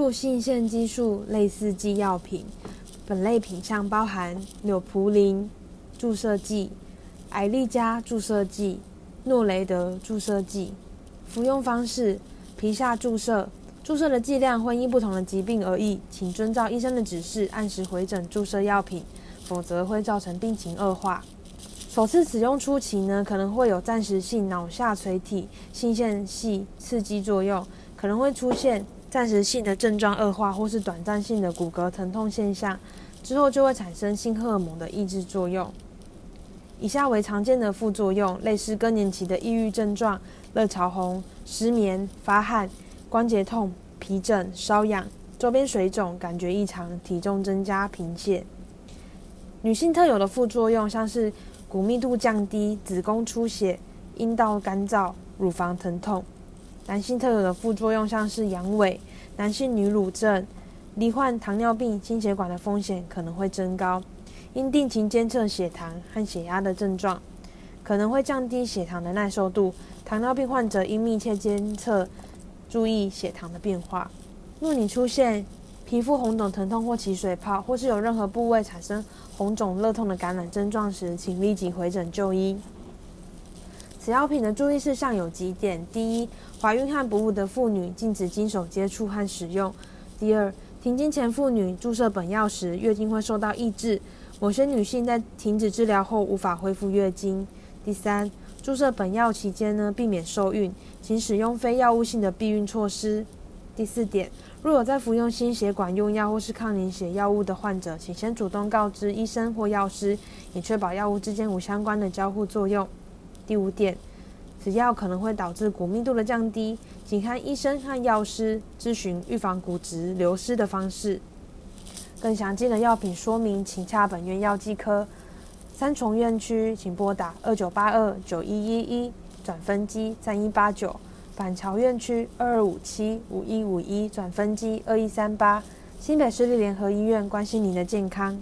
促性腺激素类似剂药品，本类品项包含纽普林注射剂、艾利加注射剂、诺雷德注射剂。服用方式：皮下注射，注射的剂量会因不同的疾病而异，请遵照医生的指示，按时回诊注射药品，否则会造成病情恶化。首次使用初期呢，可能会有暂时性脑下垂体性腺系刺激作用，可能会出现暂时性的症状恶化，或是短暂性的骨骼疼痛现象，之后就会产生性荷尔蒙的抑制作用。以下为常见的副作用，类似更年期的抑郁症状：热潮红、失眠、发汗、关节痛、皮疹、瘙痒、周边水肿、感觉异常、体重增加、贫血。女性特有的副作用像是骨密度降低、子宫出血、阴道干燥、乳房疼痛；男性特有的副作用像是阳痿、男性女乳症、罹患糖尿病、心血管的风险可能会增高。应定期监测血糖和血压的症状，可能会降低血糖的耐受度。糖尿病患者应密切监测，注意血糖的变化。若你出现皮肤红肿、疼痛或起水泡，或是有任何部位产生红肿、热痛的感染症状时，请立即回诊就医。此药品的注意事项有几点：第一，怀孕和哺乳的妇女禁止经手接触和使用；第二，停经前妇女注射本药时，月经会受到抑制，某些女性在停止治疗后无法恢复月经；第三，注射本药期间呢，避免受孕，请使用非药物性的避孕措施。第四点，若有在服用心血管用药或是抗凝血药物的患者，请先主动告知医生或药师，以确保药物之间无相关的交互作用。第五点，此药可能会导致骨密度的降低，请看医生和药师咨询预防骨质流失的方式。更详尽的药品说明，请洽本院药剂科。三重院区，请拨打二九八二九一一一转分机三一八九。板桥院区二二五七五一五一转分机二一三八，新北市立联合医院关心您的健康。